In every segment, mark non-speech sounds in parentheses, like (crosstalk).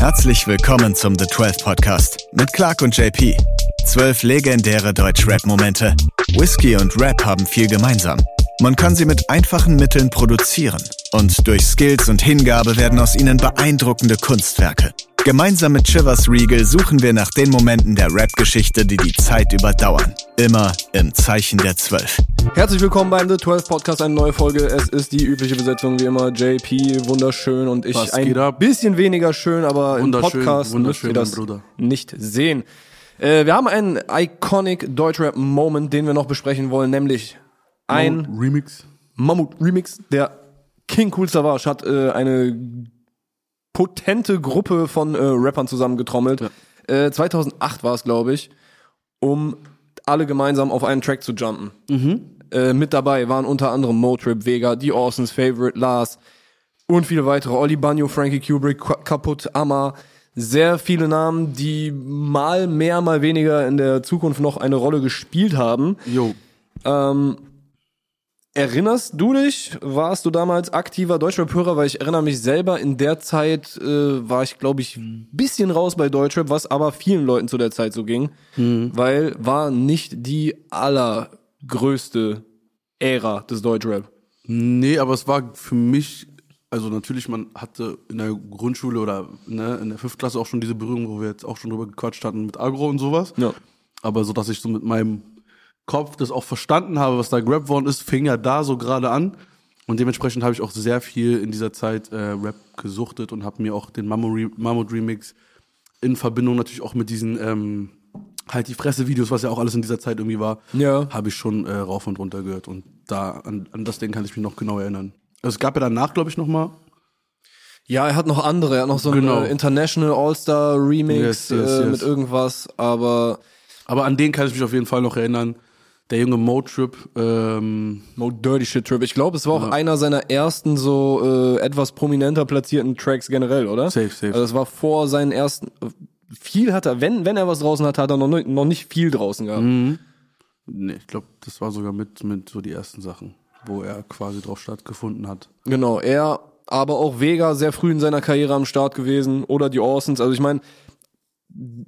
Herzlich willkommen zum The 12 Podcast mit Clark und JP. Zwölf legendäre Deutsch-Rap-Momente. Whisky und Rap haben viel gemeinsam. Man kann sie mit einfachen Mitteln produzieren und durch Skills und Hingabe werden aus ihnen beeindruckende Kunstwerke. Gemeinsam mit Chivers Regal suchen wir nach den Momenten der Rap-Geschichte, die die Zeit überdauern. Immer im Zeichen der Zwölf. Herzlich willkommen beim The 12 Podcast, eine neue Folge. Es ist die übliche Besetzung wie immer. JP, wunderschön und ich Was ein geht ab? bisschen weniger schön, aber im Wunderschön, Podcast müsst ihr das nicht sehen. Äh, wir haben einen iconic Deutschrap-Moment, den wir noch besprechen wollen, nämlich ein Remix. Mammut-Remix, der King Cool Savage hat äh, eine potente Gruppe von äh, Rappern zusammengetrommelt. Äh, 2008 war es, glaube ich, um alle gemeinsam auf einen Track zu jumpen. Äh, mit dabei waren unter anderem Motrip, Vega, The Orsons, Favorite, Lars und viele weitere. Oli Banyo, Frankie Kubrick, Ka- Kaputt, Amma. Sehr viele Namen, die mal mehr, mal weniger in der Zukunft noch eine Rolle gespielt haben. Jo. Ähm, erinnerst du dich? Warst du damals aktiver Deutschrap-Hörer? Weil ich erinnere mich selber, in der Zeit äh, war ich, glaube ich, ein bisschen raus bei Deutschrap, was aber vielen Leuten zu der Zeit so ging. Weil war nicht die allergrößte Ära des Deutschrap. Nee, aber es war für mich, also natürlich, man hatte in der Grundschule oder ne, in der fünften Klasse auch schon diese Berührung, wo wir jetzt auch schon drüber gequatscht hatten mit Agro und sowas. Ja. Aber so, dass ich so mit meinem Kopf das auch verstanden habe, was da gerappt worden ist, fing ja da so gerade an. Und dementsprechend habe ich auch sehr viel in dieser Zeit äh, Rap gesuchtet und habe mir auch den Mammut Remix in Verbindung natürlich auch mit diesen ähm, halt die Fresse-Videos, was ja auch alles in dieser Zeit irgendwie war, Ja. habe ich schon äh, rauf und runter gehört. Und da an, an das Ding kann ich mich noch genau erinnern. Also es gab ja danach, glaube ich, noch mal. Ja, er hat noch andere. Er hat noch so einen Genau. äh, International All-Star Remix Yes, yes, äh, yes. mit irgendwas. Aber Aber an den kann ich mich auf jeden Fall noch erinnern. Der junge Mo-Trip, ähm, Mo Dirty Shit Trip. Ich glaube, es war auch einer seiner ersten so äh, etwas prominenter platzierten Tracks generell, oder? Safe, safe. Also es war vor seinen ersten. Viel hat er, wenn wenn er was draußen hatte, hat er noch, noch nicht viel draußen gehabt. nee, ich glaube, das war sogar mit, mit so die ersten Sachen, wo er quasi drauf stattgefunden hat. Genau, er, aber auch Vega sehr früh in seiner Karriere am Start gewesen oder die Orsons. Also ich meine,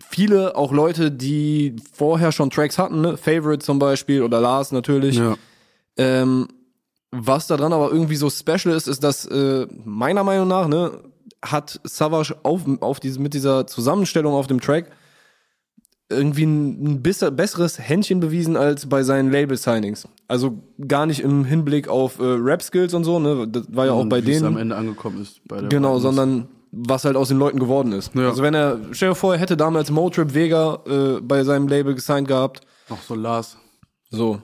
viele auch Leute, die vorher schon Tracks hatten, ne? Favorite zum Beispiel oder Lars natürlich. Ja. Ähm, was da dran aber irgendwie so special ist, ist, dass äh, meiner Meinung nach, ne, hat Savage auf, auf diese, mit dieser Zusammenstellung auf dem Track irgendwie ein, ein besser, besseres Händchen bewiesen als bei seinen Label-Signings. Also gar nicht im Hinblick auf äh, Rap-Skills und so, ne? Das war ja auch Und bei denen. am Ende angekommen ist. Bei der Genau, Wildnis. sondern was halt aus den Leuten geworden ist. Ja. Also wenn er, stell dir vor, er hätte damals Motrip Vega äh, bei seinem Label gesigned gehabt. Noch so Lars. So.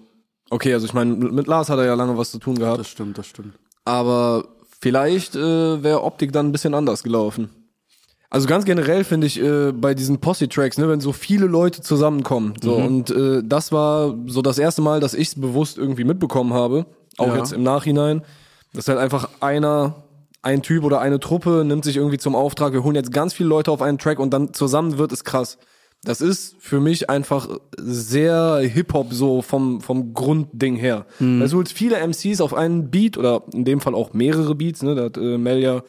Okay, also ich meine, mit Lars hat er ja lange was zu tun gehabt. Das stimmt, das stimmt. Aber vielleicht äh, wäre Optik dann ein bisschen anders gelaufen. Also ganz generell finde ich äh, bei diesen Posse-Tracks, ne, wenn so viele Leute zusammenkommen, so und äh, das war so das erste Mal, dass ich es bewusst irgendwie mitbekommen habe, auch Ja. jetzt im Nachhinein, dass halt einfach einer, ein Typ oder eine Truppe nimmt sich irgendwie zum Auftrag, wir holen jetzt ganz viele Leute auf einen Track und dann zusammen wird es krass. Das ist für mich einfach sehr Hip-Hop so vom, vom Grundding her. Also du holst viele MCs auf einen Beat oder in dem Fall auch mehrere Beats, ne, da hat äh, Mel ja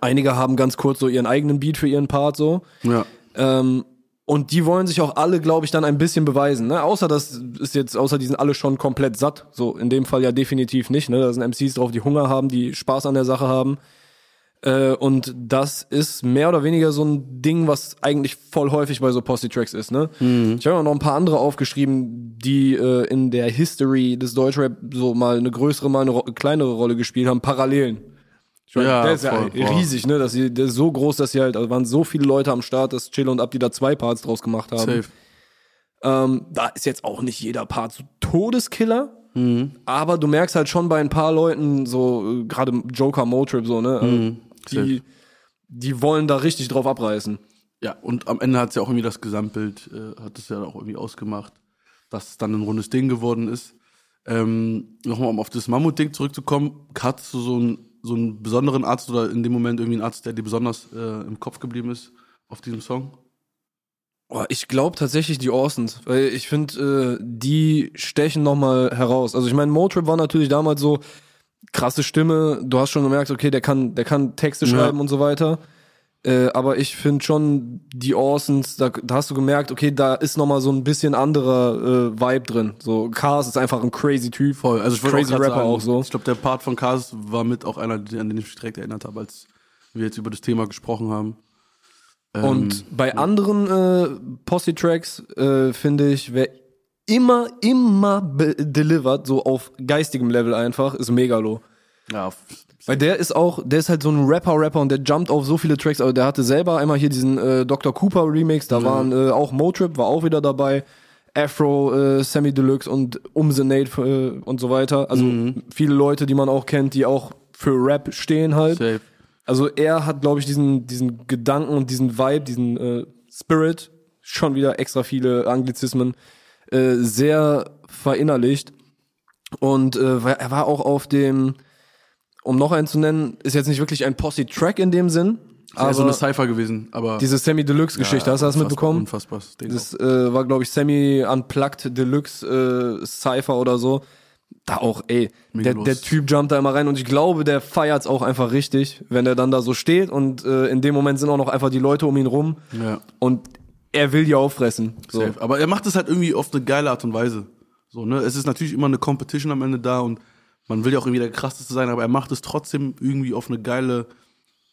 Einige haben ganz kurz so ihren eigenen Beat für ihren Part so. Ja. Ähm, und die wollen sich auch alle, glaube ich, dann ein bisschen beweisen. Ne? Außer das ist jetzt, außer die sind alle schon komplett satt. So in dem Fall ja definitiv nicht. Ne? Da sind MCs drauf, die Hunger haben, die Spaß an der Sache haben. Äh, und das ist mehr oder weniger so ein Ding, was eigentlich voll häufig bei so Posse-Tracks ist. Ne? Ich habe noch ein paar andere aufgeschrieben, die äh, in der History des Deutschrap so mal eine größere, mal eine kleinere Rolle gespielt haben. Parallelen. Ich meine, Ja, der ist voll, ja riesig, ne? Dass sie, der ist so groß, dass sie halt, also waren so viele Leute am Start, dass Chill und Abdi da zwei Parts draus gemacht haben. Safe. Ähm, da ist jetzt auch nicht jeder Part so Todeskiller, aber du merkst halt schon bei ein paar Leuten, so äh, gerade Joker Motrip, so, ne? äh, die, die wollen da richtig drauf abreißen. Ja, und am Ende hat es ja auch irgendwie das Gesamtbild, äh, hat es ja auch irgendwie ausgemacht, dass es dann ein rundes Ding geworden ist. Ähm, Nochmal, um auf das Mammut-Ding zurückzukommen, du so einen, so einen besonderen Arzt oder in dem Moment irgendwie einen Arzt, der dir besonders äh, im Kopf geblieben ist auf diesem Song? Oh, ich glaube tatsächlich die Orsons, weil ich finde, äh, die stechen nochmal heraus. Also ich meine, Motrip war natürlich damals so krasse Stimme. Du hast schon gemerkt, okay, der kann, der kann Texte Ja. schreiben und so weiter. Äh, aber ich finde schon die Orsons, da, da hast du gemerkt, okay, da ist noch mal so ein bisschen anderer äh, Vibe drin. So Cars ist einfach ein crazy Typ, Voll. Also ich crazy auch Rapper sagen, auch so. Ich glaube, der Part von Cars war mit auch einer, an den ich mich direkt erinnert habe, als wir jetzt über das Thema gesprochen haben. Ähm, Und bei anderen äh, Posse-Tracks äh, finde ich, wer immer, immer delivered, so auf geistigem Level einfach, ist Megalo. Ja, Weil der ist auch, der ist halt so ein Rapper-Rapper und der jumpt auf so viele Tracks, aber der hatte selber einmal hier diesen äh, Dr. Cooper Remix, da waren äh, auch Motrip, war auch wieder dabei, Afro, äh, Sammy Deluxe und Umsenate äh, und so weiter. Also viele Leute, die man auch kennt, die auch für Rap stehen halt. safe. Also er hat, glaube ich, diesen, diesen Gedanken und diesen Vibe, diesen äh, Spirit, schon wieder extra viele Anglizismen, äh, sehr verinnerlicht. Und äh, er war auch auf dem, um noch einen zu nennen, ist jetzt nicht wirklich ein Posse-Track in dem Sinn, Aber aber so eine Cypher gewesen, aber diese Sammy Deluxe-Geschichte, hast du das mitbekommen? Unfassbar. das äh, war, glaube ich, Sammy Unplugged Deluxe äh, Cypher oder so. Da auch, ey, der, der. Typ jumpt da immer rein und ich glaube, der feiert's auch einfach richtig, wenn er dann da so steht und äh, in dem Moment sind auch noch einfach die Leute um ihn rum. Ja. und er will die auffressen. So. Safe. Aber er macht es halt irgendwie auf eine geile Art und Weise. So, ne? Es ist natürlich immer eine Competition am Ende da und man will ja auch irgendwie der krasseste sein, aber er macht es trotzdem irgendwie auf eine geile,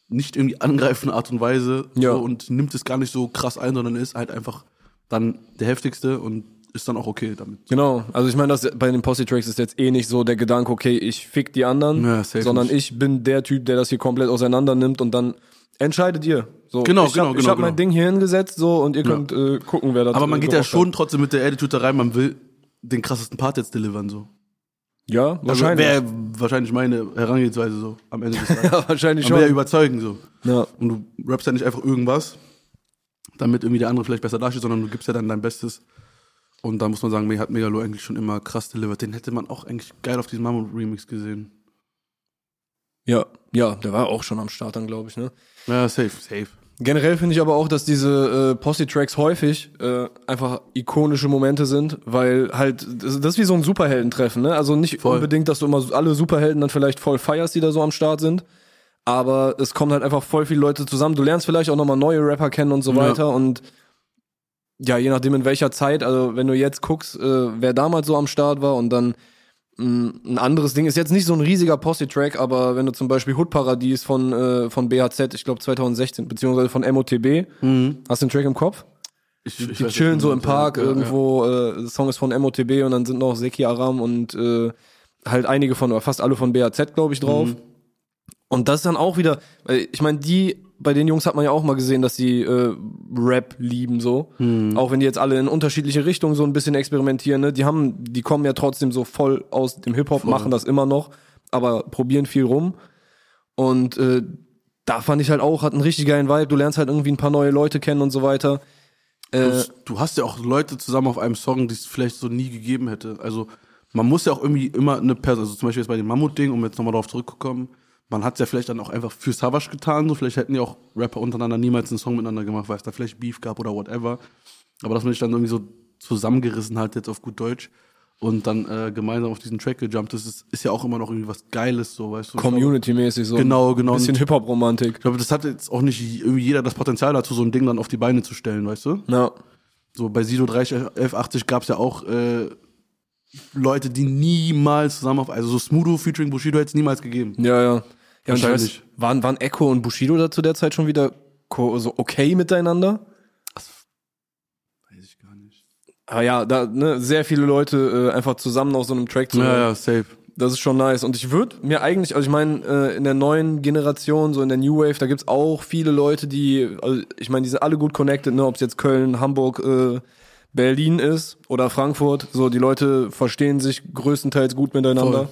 nicht irgendwie angreifende Art und Weise Ja. so, und nimmt es gar nicht so krass ein, sondern ist halt einfach dann der heftigste und ist dann auch okay damit. Genau, also ich meine, das bei den Posse-Tracks ist jetzt eh nicht so der Gedanke, okay, ich fick die anderen, Ja, sondern nicht. ich bin der Typ, der das hier komplett auseinander nimmt und dann entscheidet ihr. So, Genau, ich genau, hab, Ich genau, habe mein genau. Ding hier hingesetzt so und ihr könnt äh, gucken, wer das Aber man geht ja schon trotzdem mit der Attitude da rein, man will den krassesten Part jetzt delivern, so. Ja, wahrscheinlich. Also Wäre wahrscheinlich meine Herangehensweise so am Ende des (laughs) Tages. ja, wahrscheinlich schon. überzeugen so. Ja. Und du rappst ja nicht einfach irgendwas, damit irgendwie der andere vielleicht besser dasteht, sondern du gibst ja dann dein Bestes. Und da muss man sagen, hat Megalo eigentlich schon immer krass delivered. Den hätte man auch eigentlich geil auf diesem Mammut-Remix gesehen. ja, ja, der war auch schon am Start dann, glaube ich. Ne? Ja, safe, safe. Generell finde ich aber auch, dass diese äh, Posse-Tracks häufig äh, einfach ikonische Momente sind, weil halt, das, ist wie so ein Superheldentreffen, ne? Also nicht Voll. unbedingt, dass du immer alle Superhelden dann vielleicht voll feierst, die da so am Start sind. Aber es kommen halt einfach voll viele Leute zusammen. Du lernst vielleicht auch nochmal neue Rapper kennen und so Ja. weiter. Und ja, je nachdem in welcher Zeit, also wenn du jetzt guckst, äh, wer damals so am Start war und dann ein anderes Ding ist jetzt nicht so ein riesiger Posse-Track, aber wenn du zum Beispiel Hood Paradies von, äh, von BHZ, ich glaube 2016, beziehungsweise von MOTB, hast du den Track im Kopf? Ich, Die ich weiß chillen so im ja, Park ja, ja. irgendwo, äh, der Song ist von MOTB und dann sind noch Seki Aram und äh, halt einige von, oder fast alle von BHZ, glaube ich, drauf. Mhm. Und das ist dann auch wieder, weil ich meine, die, bei den Jungs hat man ja auch mal gesehen, dass sie äh, Rap lieben so. Mhm. Auch wenn die jetzt alle in unterschiedliche Richtungen so ein bisschen experimentieren, ne? Die haben, die kommen ja trotzdem so voll aus dem Hip-Hop, machen das immer noch, aber probieren viel rum. Und äh, da fand ich halt auch, hat einen richtig geilen Vibe. Du lernst halt irgendwie ein paar neue Leute kennen und so weiter. Äh, du hast ja auch Leute zusammen auf einem Song, die es vielleicht so nie gegeben hätte. Also man muss ja auch irgendwie immer eine Person, also zum Beispiel jetzt bei dem Mammut-Ding, um jetzt nochmal darauf zurückzukommen, man hat es ja vielleicht dann auch einfach für Savage getan, so vielleicht hätten ja auch Rapper untereinander niemals einen Song miteinander gemacht, weil es da vielleicht Beef gab oder whatever. Aber dass man sich dann irgendwie so zusammengerissen hat, jetzt auf gut Deutsch, und dann äh, gemeinsam auf diesen Track gejumpt ist, ist, ist ja auch immer noch irgendwie was Geiles, so, weißt du. Community-mäßig so. Genau, genau. Ein bisschen Hip-Hop-Romantik. Ich glaube, das hat jetzt auch nicht irgendwie jeder das Potenzial dazu, so ein Ding dann auf die Beine zu stellen, weißt du? Ja. So bei Sido 30, 1180 gab es ja auch äh, Leute, die niemals zusammen auf, also so Smudo featuring Bushido hätte es niemals gegeben. Ja, ja. Ja und weiß, waren, waren Echo und Bushido da zu der Zeit schon wieder so okay miteinander? Weiß ich gar nicht. Aber ja, da, ne, sehr viele Leute äh, einfach zusammen auf so einem Track zu Ja, hören. ja, safe. Das ist schon nice. Und ich würde mir eigentlich, also ich meine, äh, in der neuen Generation, so in der New Wave, da gibt's auch viele Leute, die, also ich meine, die sind alle gut connected, ne, ob es jetzt Köln, Hamburg, äh, Berlin ist oder Frankfurt. So, die Leute verstehen sich größtenteils gut miteinander. Voll.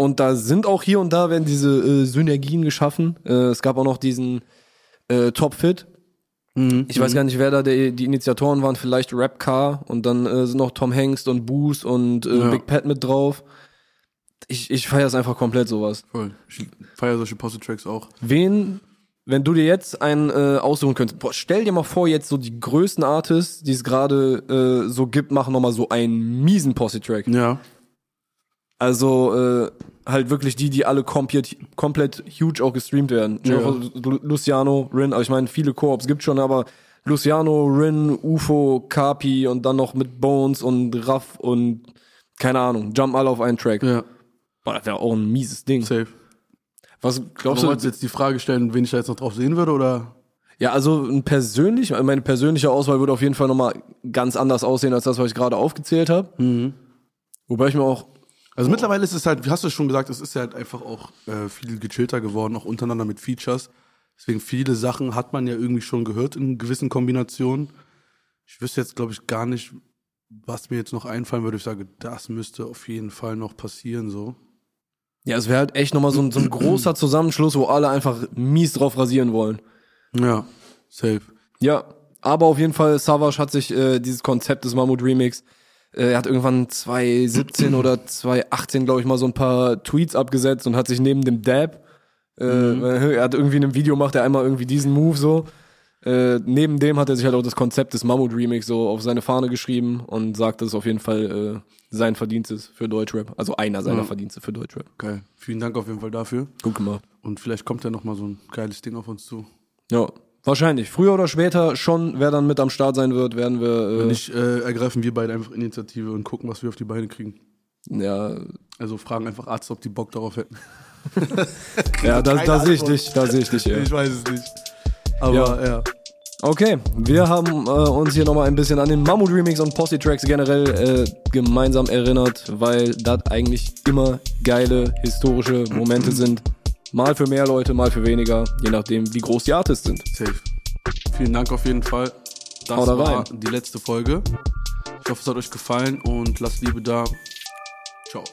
Und da sind auch hier und da werden diese äh, Synergien geschaffen. Äh, es gab auch noch diesen äh, Top Fit. Mhm. Ich weiß gar nicht, wer da die, die Initiatoren waren. Vielleicht Rap Car und dann äh, sind noch Tom Hengst und Boost und äh, Ja. Big Pat mit drauf. Ich, ich feiere es einfach komplett sowas. Voll. Ich feiere solche Posse-Tracks auch. Wen, wenn du dir jetzt einen äh, aussuchen könntest, boah, stell dir mal vor, jetzt so die größten Artists, die es gerade äh, so gibt, machen nochmal so einen miesen Posse-Track. Ja. Also, äh, halt wirklich die, die alle komplett, komplett huge auch gestreamt werden. Ja. Lu- Luciano, Rin, aber ich meine, viele Koops gibt schon, aber Luciano, Rin, UFO, Kapi und dann noch mit Bones und Raff und keine Ahnung, jump alle auf einen Track. Ja, Boah, das wäre auch ein mieses Ding. safe. Was Glaubst du, du? wolltest jetzt die Frage stellen, wen ich da jetzt noch drauf sehen würde, oder? Ja, also ein persönlich, meine persönliche Auswahl würde auf jeden Fall nochmal ganz anders aussehen als das, was ich gerade aufgezählt habe. Wobei ich mir auch Also mittlerweile ist es halt, wie hast du schon gesagt, es ist ja halt einfach auch äh, viel gechillter geworden, auch untereinander mit Features. Deswegen viele Sachen hat man ja irgendwie schon gehört in gewissen Kombinationen. Ich wüsste jetzt, glaube ich, gar nicht, was mir jetzt noch einfallen würde. Ich sage, das müsste auf jeden Fall noch passieren, so. Ja, es wäre halt echt nochmal so ein, so ein (clears throat) großer Zusammenschluss, wo alle einfach mies drauf rasieren wollen. Ja, safe. Ja, aber auf jeden Fall, Savage hat sich äh, dieses Konzept des Mammut Remix, er hat irgendwann 2017 oder 2018, glaube ich, mal so ein paar Tweets abgesetzt und hat sich neben dem Dab, äh, er hat irgendwie in einem Video macht er einmal irgendwie diesen Move so. Äh, neben dem hat er sich halt auch das Konzept des Mammut Remix so auf seine Fahne geschrieben und sagt, dass es auf jeden Fall äh, sein Verdienst ist für Deutschrap. Also einer seiner Ja. Verdienste für Deutschrap. Geil. Vielen Dank auf jeden Fall dafür. Gut gemacht. Und vielleicht kommt ja noch mal so ein geiles Ding auf uns zu. Ja, wahrscheinlich. Früher oder später schon, wer dann mit am Start sein wird, werden wir. Wenn Äh, nicht, äh, ergreifen wir beide einfach Initiative und gucken, was wir auf die Beine kriegen. ja, Also fragen einfach Arzt, ob die Bock darauf hätten. (laughs) ja, da, da sehe ich dich, da sehe ich dich. Ja. Ich weiß es nicht. Aber Ja. ja. Okay, wir haben äh, uns hier nochmal ein bisschen an den Mammut Remix und Posse Tracks generell äh, gemeinsam erinnert, weil das eigentlich immer geile historische Momente sind. Mal für mehr Leute, mal für weniger, je nachdem, wie groß die Artists sind. Safe. Vielen Dank auf jeden Fall. Das Haut da war rein. die letzte Folge. Ich hoffe, es hat euch gefallen und lasst Liebe da. Ciao.